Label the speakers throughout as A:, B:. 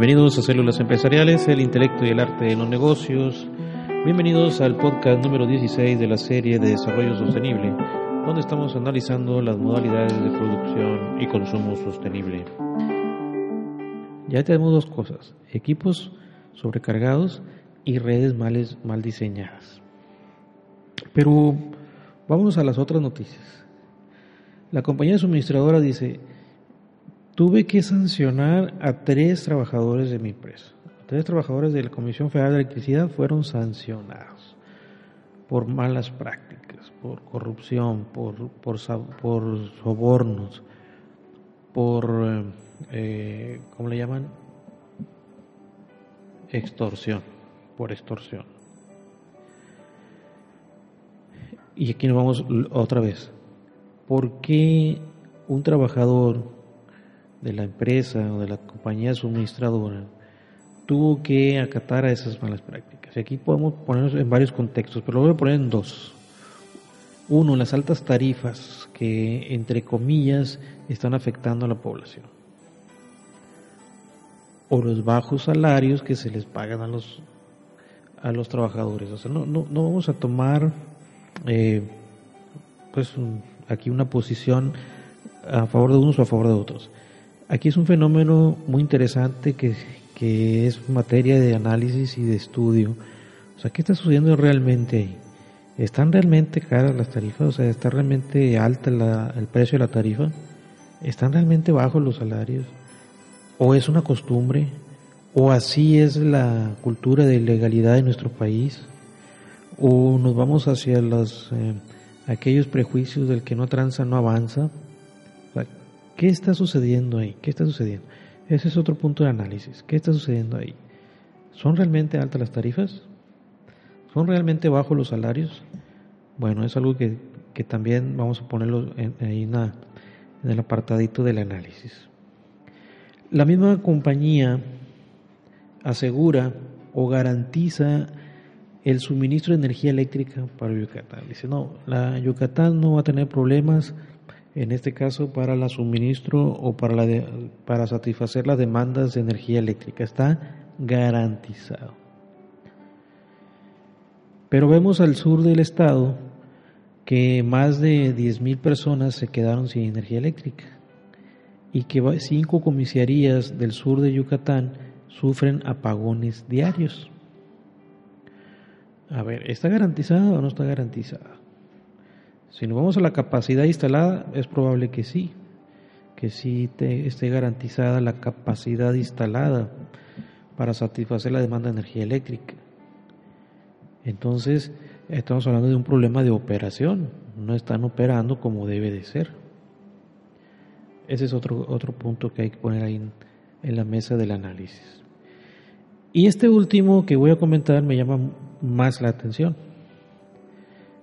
A: Bienvenidos a Células Empresariales, el intelecto y el arte de los negocios. Bienvenidos al podcast número 16 de la serie de Desarrollo Sostenible, donde estamos analizando las modalidades de producción y consumo sostenible. Ya tenemos dos cosas, equipos sobrecargados y redes males, mal diseñadas. Pero vámonos a las otras noticias. La compañía suministradora dice, tuve que sancionar a tres trabajadores de mi empresa. Tres trabajadores de la Comisión Federal de Electricidad fueron sancionados por malas prácticas, por corrupción, por, sobornos, por, eh, ¿cómo le llaman? Extorsión, por extorsión. Y aquí nos vamos otra vez. ¿Por qué un trabajador de la empresa o de la compañía suministradora tuvo que acatar a esas malas prácticas. Y aquí podemos ponernos en varios contextos, pero lo voy a poner en dos. Uno, las altas tarifas que, entre comillas, están afectando a la población. O los bajos salarios que se les pagan a los, a los trabajadores. O sea, no, no, no vamos a tomar, eh, pues, aquí una posición a favor de unos o a favor de otros. Aquí es un fenómeno muy interesante que, es materia de análisis y de estudio. O sea, ¿qué está sucediendo realmente ahí? ¿Están realmente caras las tarifas? O sea, ¿está realmente alta el precio de la tarifa? ¿Están realmente bajos los salarios? ¿O es una costumbre? ¿O así es la cultura de legalidad de nuestro país? ¿O nos vamos hacia los, eh, aquellos prejuicios del que no tranza no avanza? ¿Qué está sucediendo ahí? ¿Qué está sucediendo? Ese es otro punto de análisis. ¿Qué está sucediendo ahí? ¿Son realmente altas las tarifas? ¿Son realmente bajos los salarios? Bueno, es algo que, también vamos a ponerlo en, ahí en el apartadito del análisis. La misma compañía asegura o garantiza el suministro de energía eléctrica para Yucatán. Dice, no, la Yucatán no va a tener problemas en este caso para la suministro o para, la para satisfacer las demandas de energía eléctrica. Está garantizado. Pero vemos al sur del estado que más de 10.000 personas se quedaron sin energía eléctrica y que cinco comisarías del sur de Yucatán sufren apagones diarios. A ver, ¿está garantizada o no está garantizada? Si nos vamos a la capacidad instalada, es probable que sí, que sí esté garantizada la capacidad instalada para satisfacer la demanda de energía eléctrica. Entonces, estamos hablando de un problema de operación, no están operando como debe de ser. Ese es otro, otro punto que hay que poner ahí en, la mesa del análisis. Y este último que voy a comentar me llama más la atención.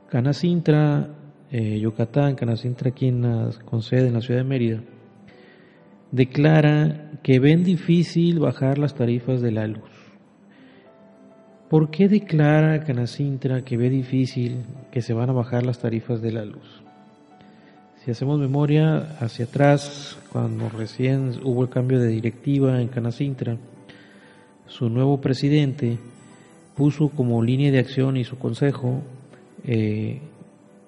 A: Canacintra eh, Yucatán, Canacintra aquí con sede en la ciudad de Mérida, declara que ven difícil bajar las tarifas de la luz. ¿Por qué declara Canacintra que ve difícil que se van a bajar las tarifas de la luz? Si hacemos memoria hacia atrás, cuando recién hubo el cambio de directiva en Canacintra, su nuevo presidente puso como línea de acción y su consejo eh,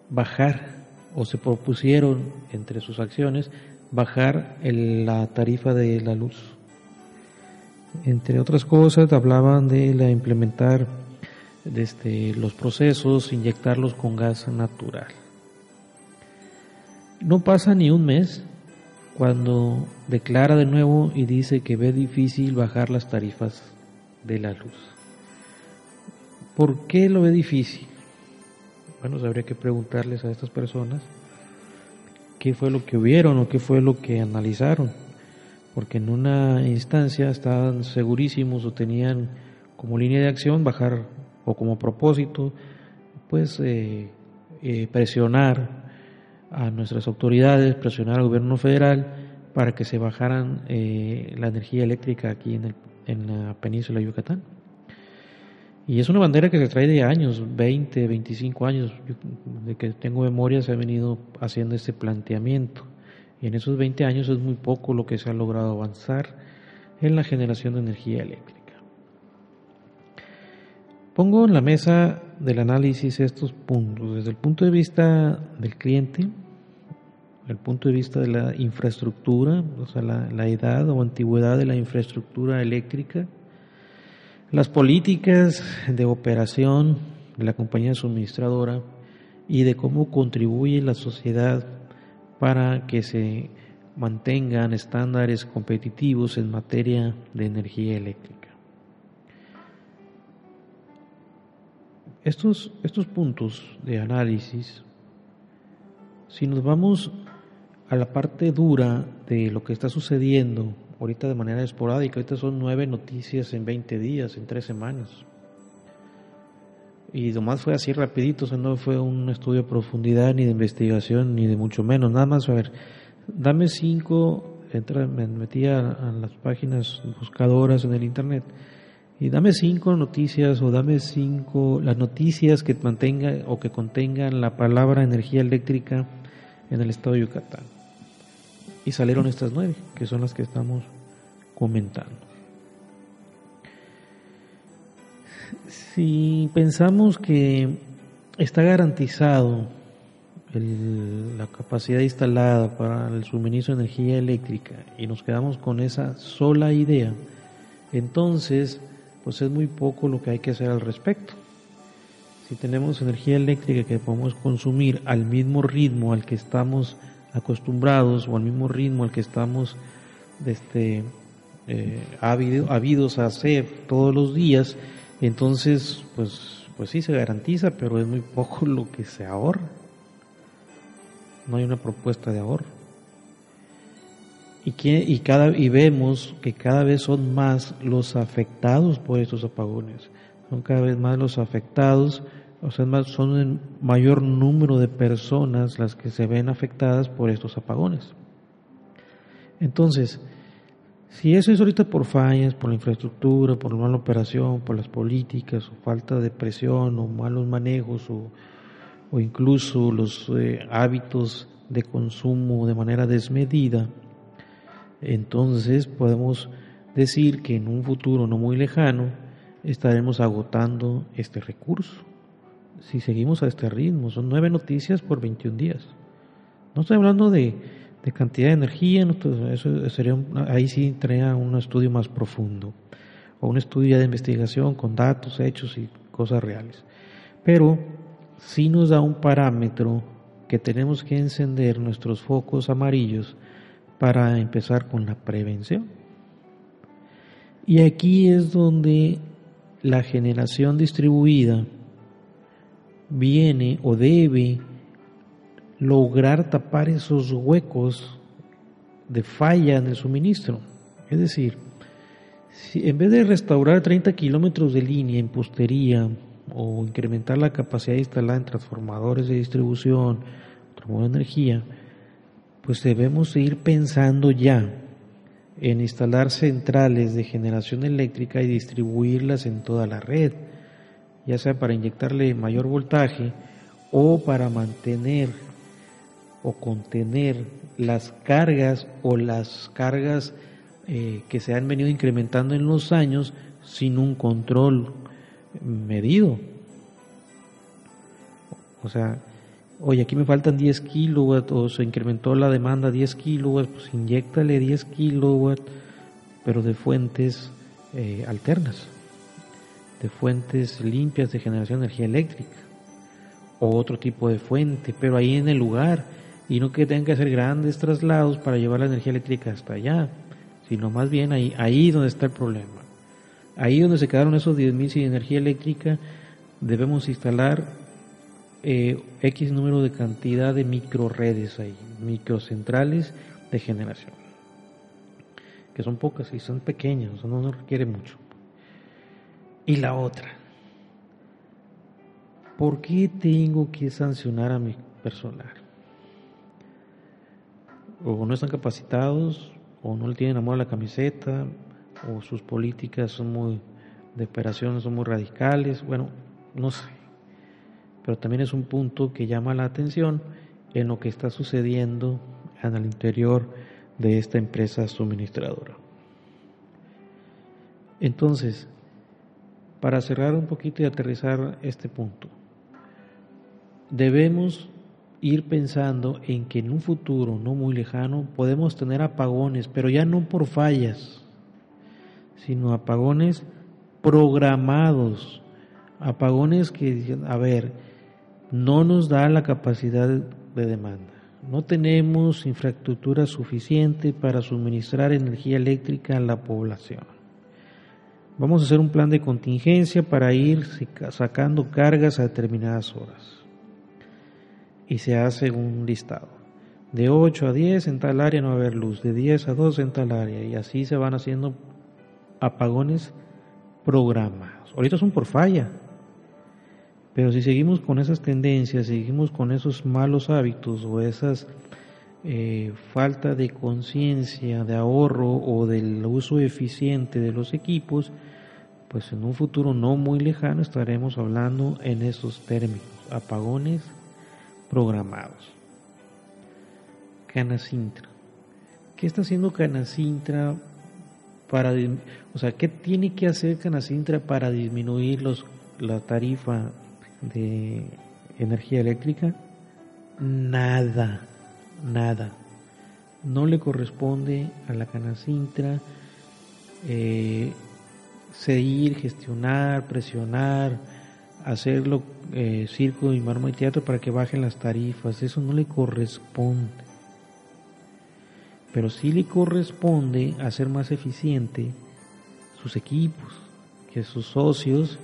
A: bajar o se propusieron entre sus acciones bajar la tarifa de la luz. Entre otras cosas hablaban de la implementar desde los procesos, inyectarlos con gas natural. No pasa ni un mes cuando declara de nuevo y dice que ve difícil bajar las tarifas de la luz. ¿Por qué lo ve difícil? Bueno, habría que preguntarles a estas personas qué fue lo que vieron o qué fue lo que analizaron, porque en una instancia estaban segurísimos o tenían como línea de acción bajar o como propósito, pues eh, eh, presionar a nuestras autoridades, presionar al gobierno federal para que se bajaran eh, la energía eléctrica aquí en, el, en la península de Yucatán. Y es una bandera que se trae de años, 20, 25 años, de que tengo memoria se ha venido haciendo este planteamiento. Y en esos 20 años es muy poco lo que se ha logrado avanzar en la generación de energía eléctrica. Pongo en la mesa del análisis estos puntos desde el punto de vista del cliente, el punto de vista de la infraestructura, o sea, la, la edad o antigüedad de la infraestructura eléctrica, las políticas de operación de la compañía suministradora y de cómo contribuye la sociedad para que se mantengan estándares competitivos en materia de energía eléctrica. Estos, estos puntos de análisis, si nos vamos a la parte dura de lo que está sucediendo ahorita de manera esporádica, ahorita son nueve noticias en 20 días, en tres semanas. Y nomás fue así rapidito, o sea, no fue un estudio de profundidad, ni de investigación, ni de mucho menos, nada más, a ver, dame cinco, entra, me metí a, las páginas buscadoras en el internet, y dame cinco noticias o dame cinco, las noticias que mantengan o que contengan la palabra energía eléctrica en el estado de Yucatán. Y salieron estas nueve, que son las que estamos comentando. Si pensamos que está garantizado la capacidad instalada para el suministro de energía eléctrica y nos quedamos con esa sola idea, entonces pues es muy poco lo que hay que hacer al respecto. Si tenemos energía eléctrica que podemos consumir al mismo ritmo al que estamos acostumbrados o al mismo ritmo al que estamos este, eh, habidos a hacer todos los días, entonces, pues, pues sí se garantiza, pero es muy poco lo que se ahorra. No hay una propuesta de ahorro. Y, que, y, cada, y vemos que cada vez son más los afectados por estos apagones. Son cada vez más los afectados, o sea, son un mayor número de personas las que se ven afectadas por estos apagones. Entonces, si eso es ahorita por fallas, por la infraestructura, por la mala operación, por las políticas, o falta de presión, o malos manejos, o, o incluso los eh, hábitos de consumo de manera desmedida, entonces podemos decir que en un futuro no muy lejano estaremos agotando este recurso. Si seguimos a este ritmo, son nueve noticias por 21 días. No estoy hablando de de cantidad de energía, eso sería ahí sí traía un estudio más profundo o un estudio de investigación con datos, hechos y cosas reales. Pero sí nos da un parámetro que tenemos que encender nuestros focos amarillos para empezar con la prevención. Y aquí es donde la generación distribuida viene o debe lograr tapar esos huecos de falla en el suministro. Es decir, si en vez de restaurar 30 kilómetros de línea en postería o incrementar la capacidad instalada en transformadores de distribución, de energía, pues debemos ir pensando ya en instalar centrales de generación eléctrica y distribuirlas en toda la red, ya sea para inyectarle mayor voltaje o para mantener o contener las cargas o las cargas eh, que se han venido incrementando en los años sin un control medido. O sea, oye, aquí me faltan 10 kilowatts o se incrementó la demanda 10 kilowatts, pues inyectale 10 kilowatts, pero de fuentes eh, alternas, de fuentes limpias de generación de energía eléctrica o otro tipo de fuente, pero ahí en el lugar y no que tengan que hacer grandes traslados para llevar la energía eléctrica hasta allá, sino más bien ahí, ahí donde está el problema. Ahí donde se quedaron esos 10.000 sin energía eléctrica, debemos instalar eh, X número de cantidad de microredes ahí, microcentrales de generación, que son pocas y son pequeñas, no nos requiere mucho. Y la otra, ¿por qué tengo que sancionar a mi personal? o no están capacitados, o no le tienen amor a la camiseta, o sus políticas son muy de operaciones son muy radicales, bueno, no sé. Pero también es un punto que llama la atención en lo que está sucediendo en el interior de esta empresa suministradora. Entonces, para cerrar un poquito y aterrizar este punto, debemos ir pensando en que en un futuro no muy lejano podemos tener apagones, pero ya no por fallas, sino apagones programados, apagones que, a ver, no nos da la capacidad de demanda. No tenemos infraestructura suficiente para suministrar energía eléctrica a la población. Vamos a hacer un plan de contingencia para ir sacando cargas a determinadas horas. Y se hace un listado. De 8 a 10 en tal área no va a haber luz, de 10 a 12 en tal área. Y así se van haciendo apagones programados. Ahorita son por falla, pero si seguimos con esas tendencias, seguimos con esos malos hábitos o esas eh, falta de conciencia, de ahorro o del uso eficiente de los equipos, pues en un futuro no muy lejano estaremos hablando en esos términos, apagones programados. Canacintra. ¿Qué está haciendo Canacintra para, o sea, qué tiene que hacer Canacintra para disminuir los, la tarifa de energía eléctrica? Nada, nada. No le corresponde a la Canacintra eh, seguir, gestionar, presionar, hacerlo eh, circo y marmo y teatro para que bajen las tarifas. Eso no le corresponde. Pero sí le corresponde hacer más eficiente sus equipos, que sus socios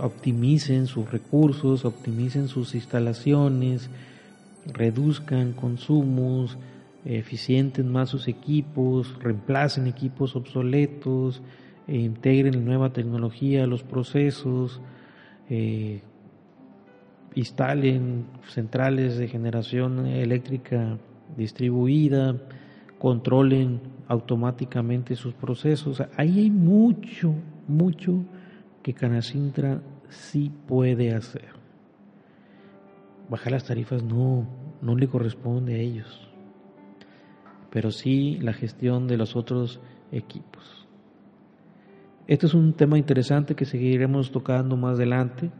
A: optimicen sus recursos, optimicen sus instalaciones, reduzcan consumos, eficienten más sus equipos, reemplacen equipos obsoletos, e integren nueva tecnología a los procesos, eh, instalen centrales de generación eléctrica distribuida, controlen automáticamente sus procesos. Ahí hay mucho, mucho que Canacintra sí puede hacer. Bajar las tarifas no, no le corresponde a ellos, pero sí la gestión de los otros equipos. Este es un tema interesante que seguiremos tocando más adelante.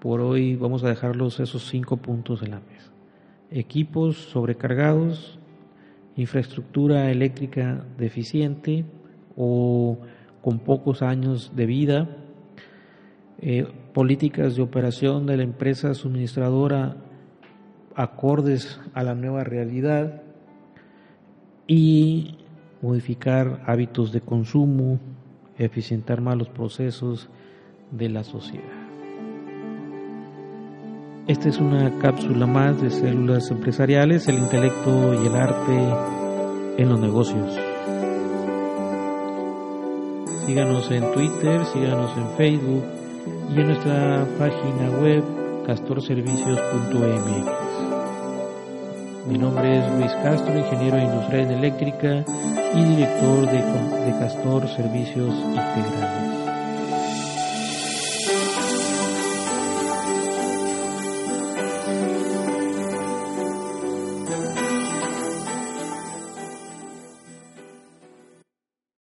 A: Por hoy vamos a dejarlos esos cinco puntos en la mesa. Equipos sobrecargados, infraestructura eléctrica deficiente o con pocos años de vida, eh, políticas de operación de la empresa suministradora acordes a la nueva realidad y modificar hábitos de consumo, eficientar más los procesos de la sociedad. Esta es una cápsula más de células empresariales, el intelecto y el arte en los negocios. Síganos en Twitter, síganos en Facebook y en nuestra página web castorservicios.mx. Mi nombre es Luis Castro, ingeniero industrial en eléctrica y director de, de Castor Servicios Integrales.